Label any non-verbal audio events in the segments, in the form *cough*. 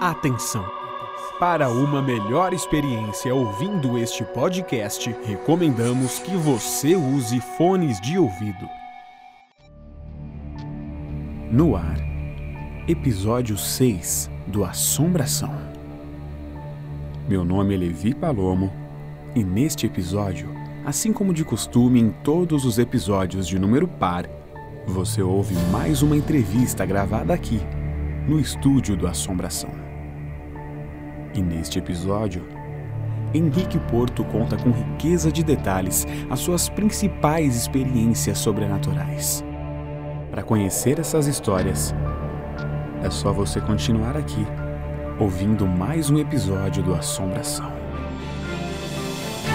Atenção! Para uma melhor experiência ouvindo este podcast, recomendamos que você use fones de ouvido. No ar, episódio 6 do Assombração. Meu nome é Levi Palomo e neste episódio, assim como de costume em todos os episódios de número par, você ouve mais uma entrevista gravada aqui, no estúdio do Assombração. E neste episódio, Henrique Porto conta com riqueza de detalhes as suas principais experiências sobrenaturais. Para conhecer essas histórias, é só você continuar aqui, ouvindo mais um episódio do Assombração.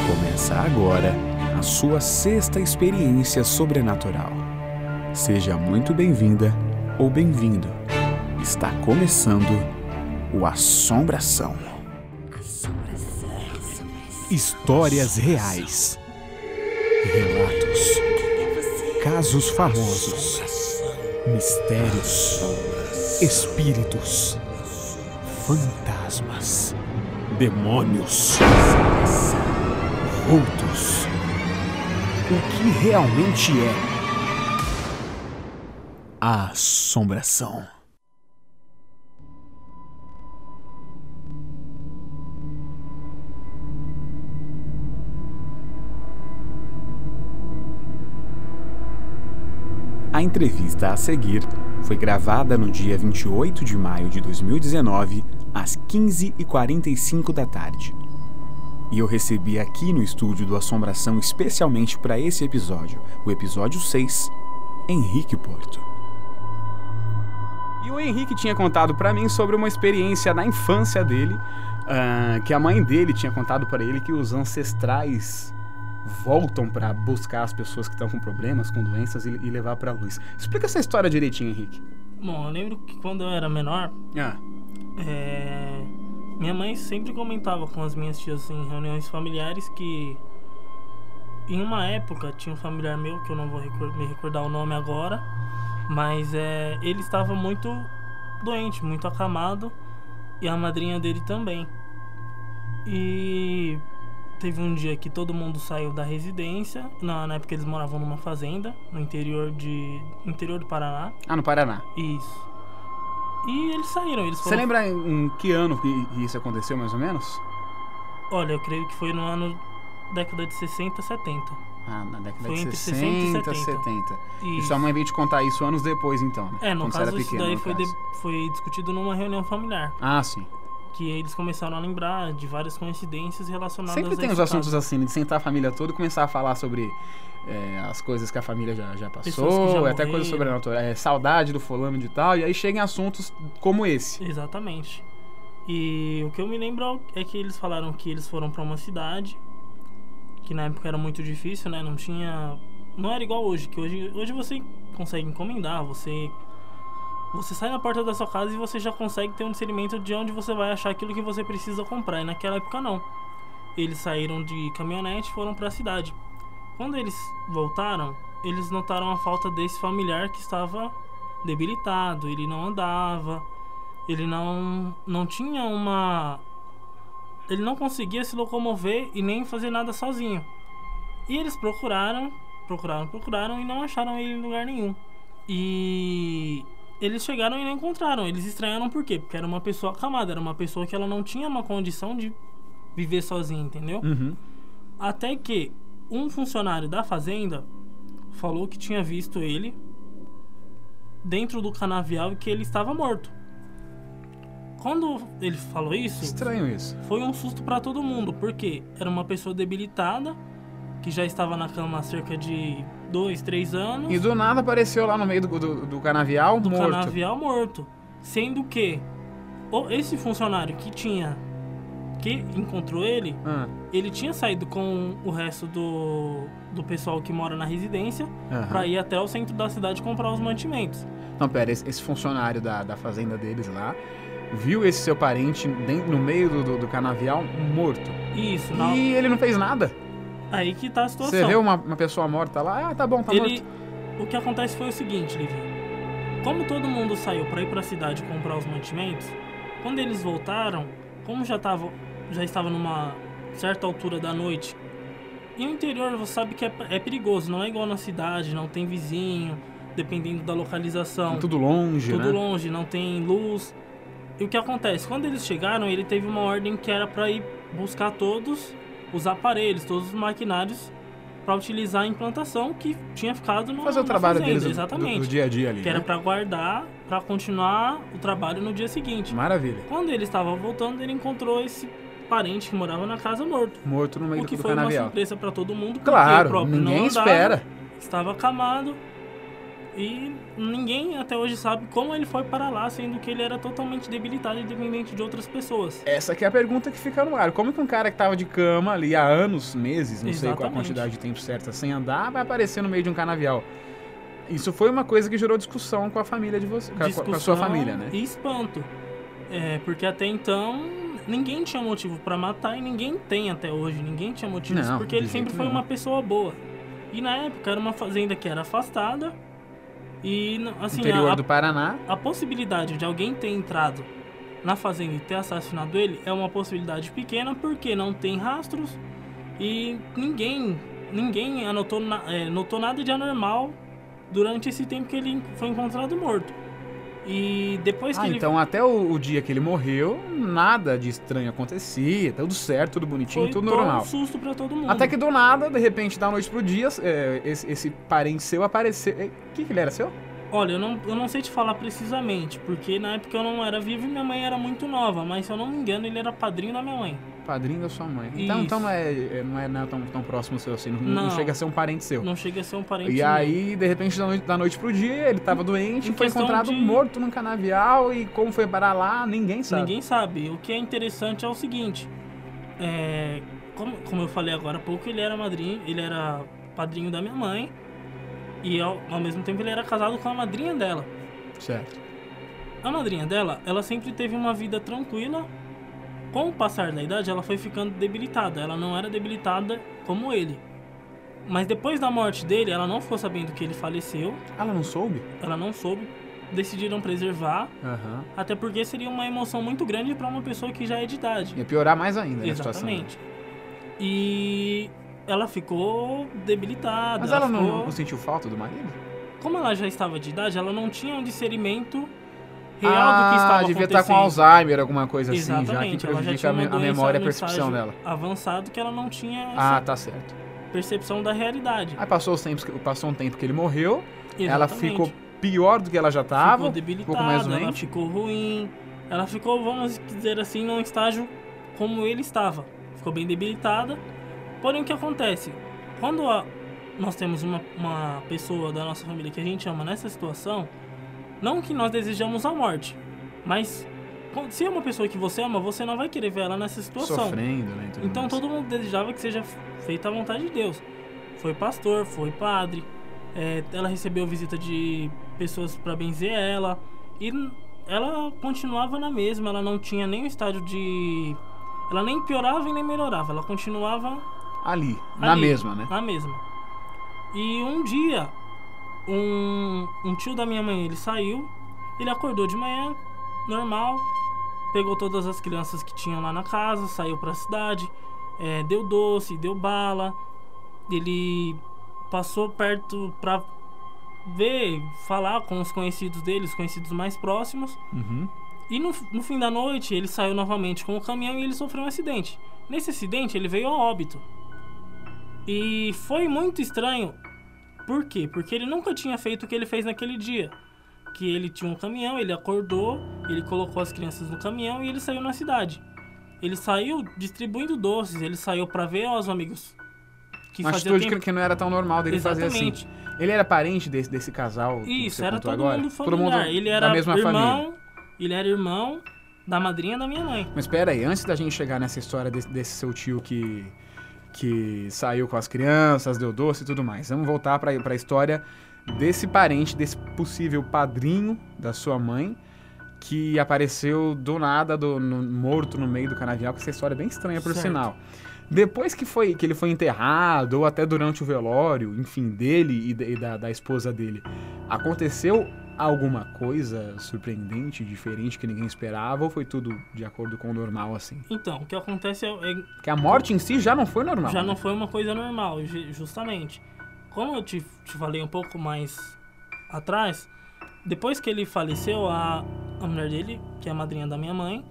Começa agora a sua sexta experiência sobrenatural. Seja muito bem-vinda ou bem-vindo. Está começando o Assombração. Histórias reais. Relatos. Casos famosos. Mistérios. Espíritos. Fantasmas. Demônios. Vultos. O que realmente é a assombração? Entrevista a seguir foi gravada no dia 28 de maio de 2019, às 15h45 da tarde. E eu recebi aqui no estúdio do Assombração especialmente para esse episódio, o episódio 6, Henrique Porto. E o Henrique tinha contado para mim sobre uma experiência na infância dele, uh, que a mãe dele tinha contado para ele que os ancestrais voltam para buscar as pessoas que estão com problemas, com doenças e, e levar para a luz. Explica essa história direitinho, Henrique. Bom, eu lembro que quando eu era menor, Ah, é, minha mãe sempre comentava com as minhas tias em reuniões familiares que em uma época tinha um familiar meu que eu não vou me recordar o nome agora, mas é, ele estava muito doente, muito acamado e a madrinha dele também. E teve um dia que todo mundo saiu da residência, na, na época eles moravam numa fazenda no interior de interior do Paraná. ah no Paraná. Isso. E eles saíram, eles Você foram lembra em, em que ano que que isso aconteceu, mais ou menos? Olha, eu creio que foi no ano década de 60, 70. Ah, na década Foi de entre 60, 60 e 70. 70. E sua mãe veio te contar isso anos depois, então, né? É, no Quando você caso era isso pequeno, daí foi, de- foi discutido numa reunião familiar. Ah, sim. Que eles começaram a lembrar de várias coincidências relacionadas Sempre a tem os assuntos caso. assim, de sentar a família toda e começar a falar sobre é, as coisas que a família já, já passou, já até coisas sobrenaturais, é, saudade do fulano de tal, e aí chegam assuntos como esse. Exatamente. E o que eu me lembro é que eles falaram que eles foram pra uma cidade, que na época era muito difícil, né? Não tinha. Não era igual hoje, que hoje, hoje você consegue encomendar, você. Você sai na porta da sua casa e você já consegue ter um discernimento de onde você vai achar aquilo que você precisa comprar. E naquela época não. Eles saíram de caminhonete e foram pra cidade. Quando eles voltaram, eles notaram a falta desse familiar que estava debilitado, ele não andava, ele não não tinha uma ele não conseguia se locomover e nem fazer nada sozinho. E eles procuraram, procuraram, procuraram e não acharam ele em lugar nenhum. E eles chegaram e não encontraram. Eles estranharam por quê? Porque era uma pessoa acamada, era uma pessoa que ela não tinha uma condição de viver sozinha, entendeu? Uhum. Até que um funcionário da fazenda falou que tinha visto ele dentro do canavial e que ele estava morto. Quando ele falou isso, Estranho isso. foi um susto para todo mundo, porque era uma pessoa debilitada que já estava na cama há cerca de dois, três anos. E do nada apareceu lá no meio do, do, do canavial, do morto. canavial morto. Sendo que esse funcionário que tinha que encontrou ele, Ah, ele tinha saído com o resto do, do pessoal que mora na residência aham. pra ir até o centro da cidade comprar os mantimentos. Não, pera, esse, esse funcionário da, da fazenda deles lá viu esse seu parente dentro, no meio do, do, do canavial morto. Isso, na- E ele não fez nada. Aí que tá a situação. Você vê uma, uma pessoa morta lá, ah, tá bom, tá ele, morto. o que acontece foi o seguinte, Livinho. Como todo mundo saiu pra ir pra cidade comprar os mantimentos, Quando eles voltaram, como já, tava, já estava numa certa altura da noite, e no interior você sabe que é, é perigoso, não é igual na cidade, não tem vizinho, dependendo da localização. É tudo longe, tudo né? longe, não tem luz. E o que acontece? Quando eles chegaram, ele teve uma ordem que era para ir buscar todos os aparelhos, todos os maquinários para utilizar a implantação que tinha ficado no Fazer o trabalho fazenda, deles exatamente. do, do dia a dia ali. que era né? para guardar, para continuar o trabalho no dia seguinte. Maravilha. Quando ele estava voltando, ele encontrou esse parente que morava na casa morto. Morto no meio O que do foi uma canavial. surpresa para todo mundo. Claro, próprio ninguém não andava, espera. Estava acamado. E ninguém até hoje sabe como ele foi para lá, sendo que ele era totalmente debilitado e dependente de outras pessoas. Essa que é a pergunta que fica no ar. Como que um cara que tava de cama ali há anos, meses, não sei qual a Exatamente. quantidade de tempo certa, sem andar, vai aparecer no meio de um canavial? Isso foi uma coisa que gerou discussão com a família de você, com a- com a sua família, né? E espanto. É, porque até então ninguém tinha motivo para matar e ninguém tem até hoje. Ninguém tinha motivos, Não, porque ele sempre foi uma pessoa boa. E na época era uma fazenda que era afastada. E assim, Interior a, do Paraná. a possibilidade de alguém ter entrado na fazenda e ter assassinado ele é uma possibilidade pequena porque não tem rastros e ninguém ninguém anotou na- é, notou nada de anormal durante esse tempo que ele foi encontrado morto. E depois que Ah, ele então até o, o dia que ele morreu, nada de estranho acontecia, tudo certo, tudo bonitinho, foi tudo normal. um susto pra todo mundo. Até que do nada, de repente, da noite pro dia, é, esse, esse parente seu apareceu. O que, que ele era seu? Olha, eu não, eu não sei te falar precisamente, porque na época eu não era vivo e minha mãe era muito nova, mas se eu não me engano, ele era padrinho da minha mãe. Padrinho da sua mãe. Então, Isso. então não, é, é- não é nada tão, tão próximo seu assim, não, não Não. chega a ser um parente seu. Não chega a ser um parente E aí, de repente, da noite, da noite pro dia, ele tava doente, Em foi encontrado de- morto num canavial e como foi parar lá, ninguém sabe. Ninguém sabe. O que é interessante é o seguinte: é, como, como eu falei agora há pouco, ele era madrinho, ele era padrinho da minha mãe e ao, ao mesmo tempo ele era casado com a madrinha dela. Certo. A madrinha dela, ela sempre teve uma vida tranquila. Com o passar da idade, ela foi ficando debilitada. Ela não era debilitada como ele. Mas depois da morte dele, ela não ficou sabendo que ele faleceu. Ela não soube? Ela não soube. Decidiram preservar. Aham. Até porque seria uma emoção muito grande para uma pessoa que já é de idade. Ia piorar mais ainda né, a situação. Exatamente. E ela ficou debilitada. Mas ela não, ficou- não sentiu falta do marido? Como ela já estava de idade, ela não tinha um discernimento real ah, do que estava devia estar acontecendo. com Alzheimer, alguma coisa assim, já que Exatamente, ela já prejudica tinha a, a memória e a no percepção dela. avançado que ela não tinha Ah, tá certo. percepção da realidade. Aí passou, os tempos, passou um tempo que ele morreu, ela Exatamente. ficou pior do que ela já estava, ficou um debilitada, pouco mais ela ficou ruim, ela ficou, vamos dizer assim, num estágio como ele estava. Ficou bem debilitada. Porém, o que acontece? Quando a- nós temos uma, uma pessoa da nossa família que a gente ama nessa situação, não que nós desejamos a morte, mas se é uma pessoa que você ama, você não vai querer ver ela nessa situação. Sofrendo, né? tudo Então mais. todo mundo desejava que seja feita a vontade de Deus. Foi pastor, foi padre. é, ela recebeu visita de pessoas para benzer ela. E ela continuava na mesma. Ela não tinha nem o estágio de. Ela nem piorava e nem melhorava. Ela continuava Ali, na ali, mesma, né? Na mesma. E um dia, um, um tio da minha mãe, ele saiu, ele acordou de manhã, normal, pegou todas as crianças que tinham lá na casa, saiu pra cidade, é, deu doce, deu bala, ele passou perto pra ver, falar com os conhecidos dele, os conhecidos mais próximos, Uhum. e no, no fim da noite, ele saiu novamente com o caminhão e ele sofreu um acidente. Nesse acidente, ele veio a óbito. E foi muito estranho. Por quê? Porque ele nunca tinha feito o que ele fez naquele dia. Que ele tinha um caminhão, ele acordou, ele colocou as crianças no caminhão e ele saiu na cidade. Ele saiu distribuindo doces, ele saiu pra ver os amigos que Uma atitude tempo... que, não era tão normal dele fazer assim. Exatamente. Ele era parente desse, desse casal Isso, era todo agora? mundo familiar. ele era da mesma irmão, família. ele era irmão da madrinha da minha mãe. Mas espera aí, antes da gente chegar nessa história desse, desse seu tio que, que saiu com as crianças, deu doce e tudo mais, vamos voltar para a história desse parente, desse possível padrinho da sua mãe, que apareceu do nada, do, no- morto no meio do canavial, que essa história é bem estranha, por Certo. sinal. Depois que, foi, que ele foi enterrado, ou até durante o velório, enfim, dele e, da- e da, da esposa dele, aconteceu alguma coisa surpreendente, diferente que ninguém esperava ou foi tudo de acordo com o normal assim? Então, o que acontece é, é Que a morte em si já não foi normal. já né? não foi uma coisa normal, ju- justamente. Como eu te, te falei um pouco mais atrás, depois que ele faleceu, a, a mulher dele, que é a madrinha da minha mãe,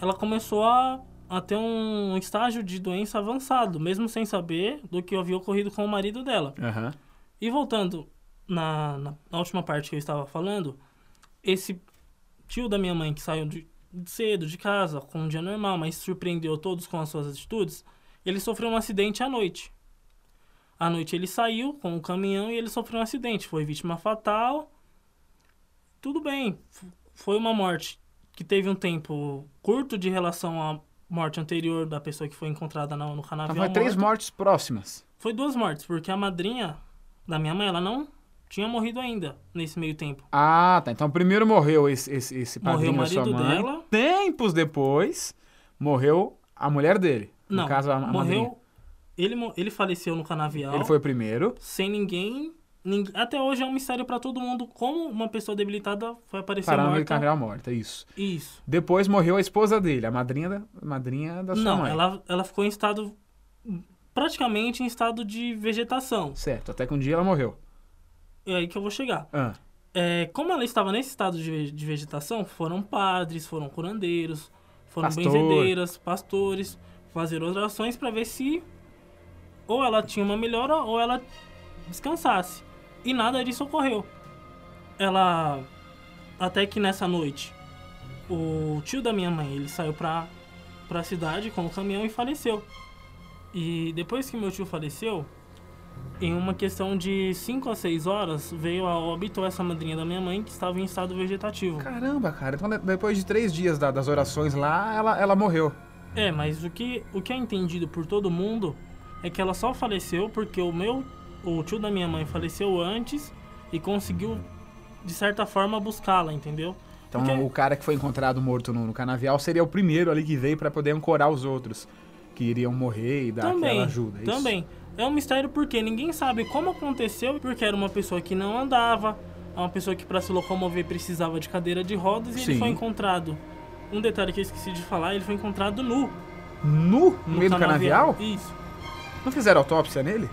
ela começou a, a ter um estágio de doença avançado, mesmo sem saber do que havia ocorrido com o marido dela. Aham. E voltando na, na, na última parte que eu estava falando, esse tio da minha mãe que saiu de, de cedo de casa, com um dia normal, mas surpreendeu todos com as suas atitudes, ele sofreu um acidente à noite. À noite ele saiu com o caminhão e ele sofreu um acidente. Foi vítima fatal. Tudo bem. Foi uma morte que teve um tempo curto de relação à morte anterior da pessoa que foi encontrada no, no canavial. Então foi três morta. mortes próximas. Foi duas mortes, porque a madrinha da minha mãe, ela não tinha morrido ainda nesse meio tempo. Ah, tá. Então primeiro morreu esse, esse, esse Morreu padrinho da sua mãe. dela. Tempos depois, morreu a mulher dele. Não, no caso, a, a madrinha. morreu. Ele, ele faleceu no canavial Ele foi o primeiro. sem ninguém. Até hoje é um mistério pra todo mundo como uma pessoa debilitada foi aparecer Parando morta. canavial morta, isso. Isso. Depois morreu a esposa dele, a madrinha da, madrinha da sua Não, mãe. ela, ela ficou em estado. praticamente em estado de vegetação. Certo, até que um dia ela morreu. É aí que eu vou chegar. Ah, É, como ela estava nesse estado de, de vegetação, foram padres, foram curandeiros, foram Pastor. benzedeiras, pastores, fazer orações para ver se ou ela tinha uma melhora ou ela descansasse. E nada disso ocorreu. Ela até que nessa noite o tio da minha mãe, ele saiu pra, pra cidade com o caminhão e faleceu. E depois que meu tio faleceu, em uma questão de 5 a 6 horas, veio a óbito essa madrinha da minha mãe que estava em estado vegetativo. caramba, cara. Então de- depois de três dias da- das orações lá, ela, ela morreu. É, mas o que, o que é entendido por todo mundo é que ela só faleceu porque o meu, o tio da minha mãe faleceu antes e conseguiu, de certa forma, buscá-la, entendeu? Então Porque- o cara que foi encontrado morto no, no canavial seria o primeiro ali que veio pra poder ancorar os outros que iriam morrer e dar também, aquela ajuda. é isso? É um mistério porque ninguém sabe como aconteceu, porque era uma pessoa que não andava, é uma pessoa que para se locomover precisava de cadeira de rodas e Sim. ele foi encontrado. Um detalhe que eu esqueci de falar, ele foi encontrado nu. Nu? No, meio do canavial? Isso. Não fizeram autópsia nele?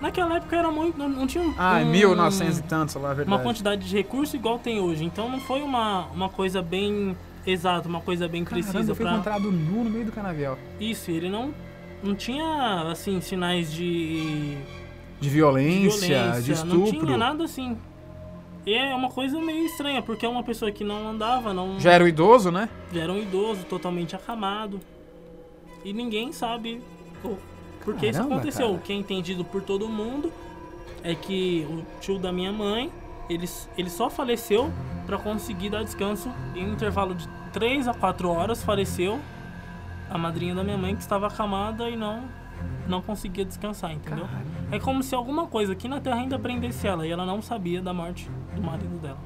Naquela época era muito. Não, não tinha um, Ah, um- 1900 e tantos, lá, é verdade. uma quantidade de recurso igual tem hoje. Então não foi uma, uma coisa bem exata, uma coisa bem Caramba, precisa foi pra. encontrado nu no meio do canavial. Isso, ele não. Não tinha, assim, sinais de, De de violência, violência, de estupro. não tinha nada assim. E é uma coisa meio estranha, porque é uma pessoa que não andava, não Já era um idoso, né? já era um idoso, totalmente acamado. E ninguém sabe o porquê isso aconteceu. cara. O que é entendido por todo mundo é que o tio da minha mãe, ele, ele só faleceu para conseguir dar descanso. Em um intervalo de 3 a 4 horas faleceu a madrinha da minha mãe que estava acamada e não não conseguia descansar, entendeu? Caramba. É como se alguma coisa aqui na Terra ainda prendesse ela e ela não sabia da morte do marido dela.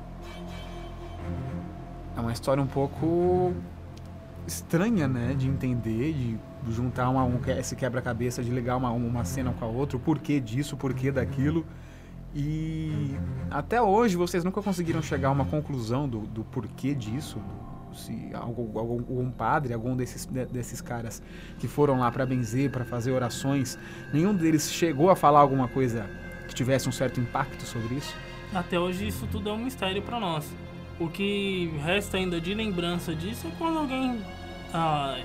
É uma história um pouco estranha, né? De entender, de juntar uma, um, esse quebra-cabeça, de ligar uma, uma cena com a outra, o porquê disso, o porquê daquilo. E até hoje vocês nunca conseguiram chegar a uma conclusão do, do porquê disso. Se algum, algum, padre, algum desses, de- desses caras que foram lá para benzer, para fazer orações, nenhum deles chegou a falar alguma coisa que tivesse um certo impacto sobre isso? Até hoje isso tudo é um mistério para nós. O que resta ainda de lembrança disso é quando alguém, ah,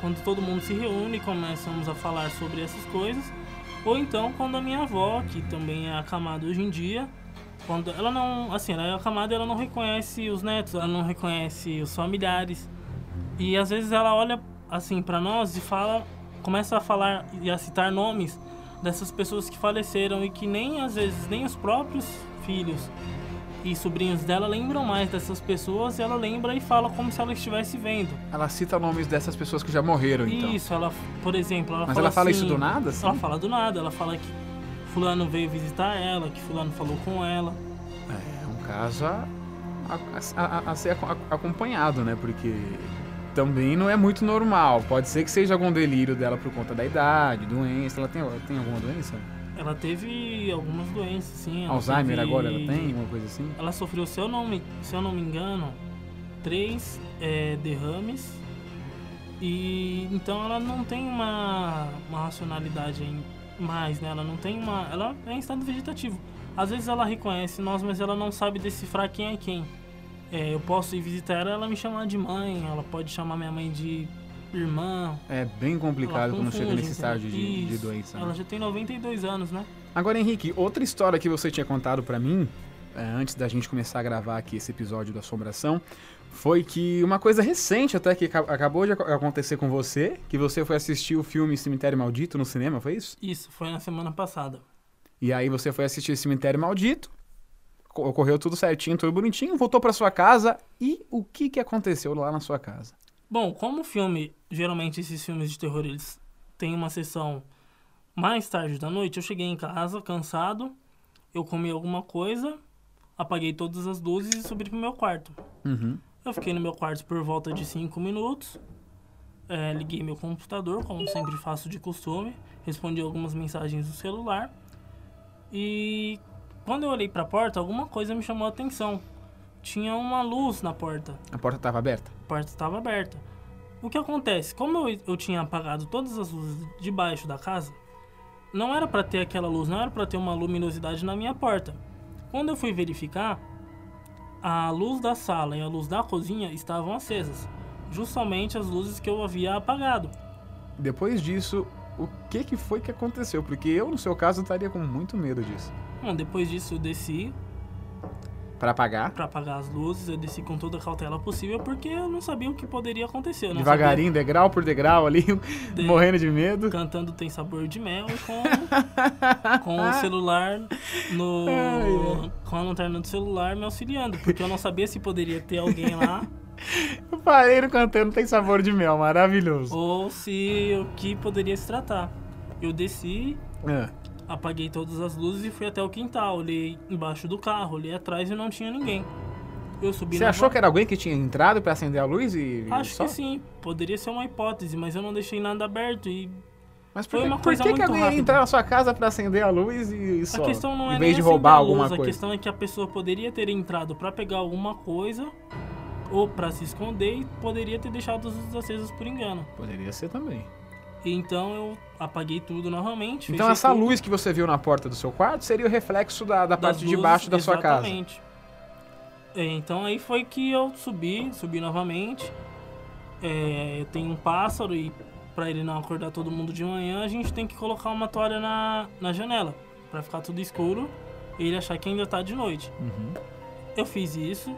quando todo mundo se reúne e começamos a falar sobre essas coisas, ou então quando a minha avó, que também é acamada hoje em dia, quando ela não, assim, ela é acamada, ela não reconhece os netos, ela não reconhece os familiares. E às vezes ela olha assim para nós e fala, começa a falar e a citar nomes dessas pessoas que faleceram e que nem às vezes nem os próprios filhos e sobrinhos dela lembram mais dessas pessoas e ela lembra e fala como se ela estivesse vendo. Ela cita nomes dessas pessoas que já morreram, então. Isso, ela, por exemplo, ela Mas fala ela fala assim- isso do nada, assim? Ela fala do nada, ela fala que fulano veio visitar ela, que fulano falou com ela. É um caso a, a- a- a ser aco- acompanhado, né? Porque também não é muito normal. Pode ser que seja algum delírio dela por conta da idade, doença. Ela tem, tem alguma doença? Ela teve algumas doenças, sim. ela Alzheimer teve- agora ela tem, uma coisa assim? Ela sofreu, se eu não me, se eu não me engano, três é, derrames. E então ela não tem uma, uma racionalidade em, mais, né? Ela não tem uma. Ela é em estado vegetativo. Às vezes ela reconhece nós, mas ela não sabe decifrar quem é quem. É, eu posso ir visitar ela, ela me chamar de mãe, ela pode chamar minha mãe de irmã. É bem complicado quando chega nesse estágio de, de doença. né? Ela já tem 92 anos, né? Agora, Henrique, outra história que você tinha contado pra mim, antes da gente começar a gravar aqui esse episódio da Assombração, foi que uma coisa recente até que aca- acabou de ac- acontecer com você, que você foi assistir o filme Cemitério Maldito no cinema, foi isso? Isso, foi na semana passada. E aí você foi assistir Cemitério Maldito, co- ocorreu tudo certinho, tudo bonitinho, voltou pra sua casa e o que que aconteceu lá na sua casa? Bom, como o filme, geralmente esses filmes de terror, eles têm uma sessão mais tarde da noite, eu cheguei em casa cansado, eu comi alguma coisa, apaguei todas as luzes e subi pro meu quarto. Uhum. Eu fiquei no meu quarto por volta de 5 minutos, é, liguei meu computador, como sempre faço de costume, respondi algumas mensagens do celular e quando eu olhei pra porta, alguma coisa me chamou a atenção. Tinha uma luz na porta. A porta estava aberta? A porta estava aberta. O que acontece? Como eu, eu tinha apagado todas as luzes debaixo da casa, não era para ter aquela luz, não era para ter uma luminosidade na minha porta. Quando eu fui verificar, a luz da sala e a luz da cozinha estavam acesas, justamente as luzes que eu havia apagado. Depois disso, o que que foi que aconteceu? Porque eu, no seu caso, estaria com muito medo disso. Bom, depois disso eu desci Para apagar, para apagar as luzes, eu desci com toda a cautela possível porque eu não sabia o que poderia acontecer. Devagarinho, degrau por degrau ali, *laughs* De- morrendo de medo. cantando Tem Sabor de Mel com, *laughs* com o celular no. Ai, com a lanterna do celular me auxiliando, porque eu não sabia se poderia ter alguém lá *laughs* Eu parei no cantando Tem Sabor de Mel, maravilhoso. ou se o que poderia se tratar. Eu desci, É. apaguei todas as luzes e fui até o quintal. Olhei embaixo do carro, olhei atrás e não tinha ninguém. Eu subi Você achou que era alguém que tinha entrado pra acender a luz e. Acho só? que sim, poderia ser uma hipótese, mas eu não deixei nada aberto e Mas por, Foi que- uma por coisa que, que muito alguém ia rápida. entrar na sua casa pra acender a luz e só? A questão não é em vez de roubar a alguma luz, A coisa. questão é que a pessoa poderia ter entrado pra pegar alguma coisa ou pra se esconder e poderia ter deixado as luzes acesas por engano. Poderia ser também. Então eu apaguei tudo novamente. Então essa tudo luz que você viu na porta do seu quarto seria o reflexo da, da parte de luzes, baixo da sua casa. exatamente. É, então aí foi que eu subi, subi novamente. É, eu tenho um pássaro e pra ele não acordar todo mundo de manhã, a gente tem que colocar uma toalha na, na janela pra ficar tudo escuro e ele achar que ainda tá de noite. Uhum. Eu fiz isso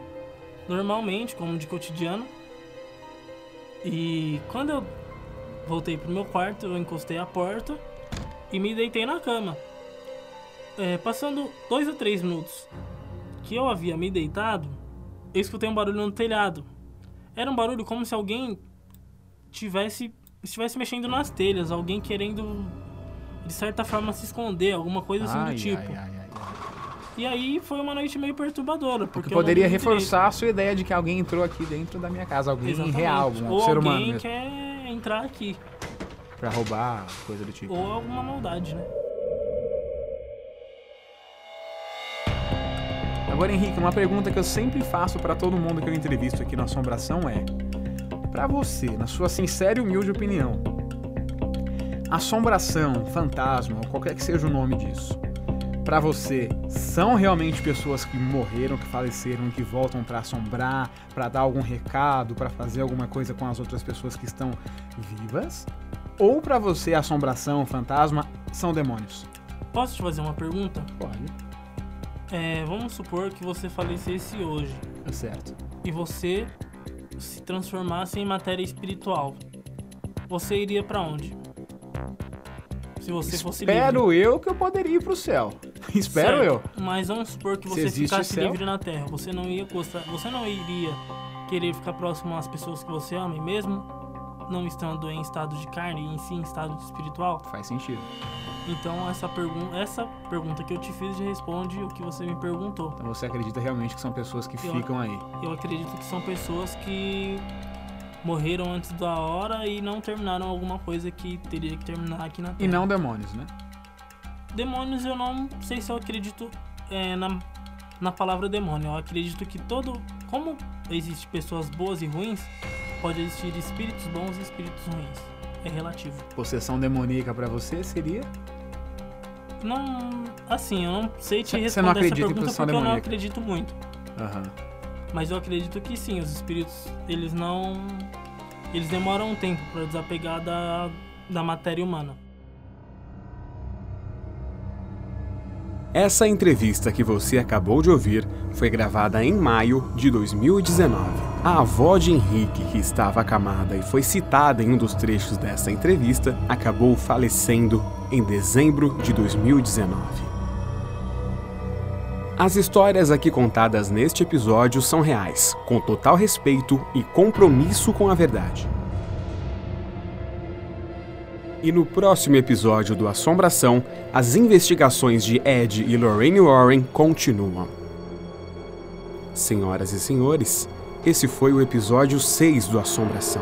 normalmente, como de cotidiano. E quando eu voltei pro meu quarto, eu encostei a porta e me deitei na cama. É, passando dois ou três minutos que eu havia me deitado, eu escutei um barulho no telhado. Era um barulho como se alguém tivesse estivesse mexendo nas telhas, alguém querendo de certa forma se esconder, alguma coisa assim Ai, do tipo. ai, ai. E aí foi uma noite meio perturbadora, porque que eu não poderia dormi direito. reforçar a sua ideia de que alguém entrou aqui dentro da minha casa, alguém Exatamente. real, um ou ser alguém humano mesmo, quer entrar aqui, pra roubar, coisa do tipo. ou alguma maldade, né? Agora, Henrique, uma pergunta que eu sempre faço pra todo mundo que eu entrevisto aqui na Assombração é: Pra você, na sua sincera e humilde opinião, assombração, fantasma, ou qualquer que seja o nome disso, pra você, são realmente pessoas que morreram, que faleceram, que voltam pra assombrar, pra dar algum recado, pra fazer alguma coisa com as outras pessoas que estão vivas? Ou pra você, assombração, fantasma, são demônios? Posso te fazer uma pergunta? Pode. É, vamos supor que você falecesse hoje É certo. e você se transformasse em matéria espiritual. Você iria pra onde? Se você fosse livre. Espero eu que eu poderia ir pro céu. *laughs* Espero eu. Certo, Mas vamos supor que você ficasse livre na Terra. Você não ia gostar, você não iria querer ficar próximo às pessoas que você ama, e mesmo não estando em estado de carne e em si em estado espiritual. Faz sentido. Então essa pergunta, essa pergunta que eu te fiz responde o que você me perguntou. Então você acredita realmente que são pessoas que Eu- ficam aí. Eu acredito que são pessoas que morreram antes da hora e não terminaram alguma coisa que teria que terminar aqui na Terra. E não demônios, né? demônios eu não sei se eu acredito é, na, na palavra demônio. Eu acredito que todo. Como existe pessoas boas e ruins, pode existir espíritos bons e espíritos ruins. É relativo. Possessão demoníaca para você seria? Não. Assim, eu não sei te Você responder não essa acredita em pergunta porque eu não demoníaca? acredito muito. Aham. Mas eu acredito que sim, os espíritos, eles não. Eles demoram um tempo para desapegar da, da matéria humana. Essa entrevista que você acabou de ouvir foi gravada em maio de 2019. A avó de Henrique, que estava acamada e foi citada em um dos trechos dessa entrevista, acabou falecendo em dezembro de 2019. As histórias aqui contadas neste episódio são reais, com total respeito e compromisso com a verdade. E no próximo episódio do Assombração, as investigações de Ed e Lorraine Warren continuam. Senhoras e senhores, esse foi o episódio 6 do Assombração.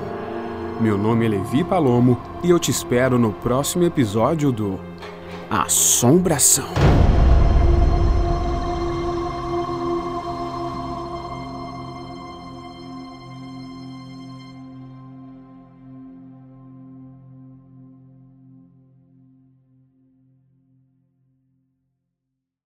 Meu nome é Levi Palomo e eu te espero no próximo episódio do Assombração.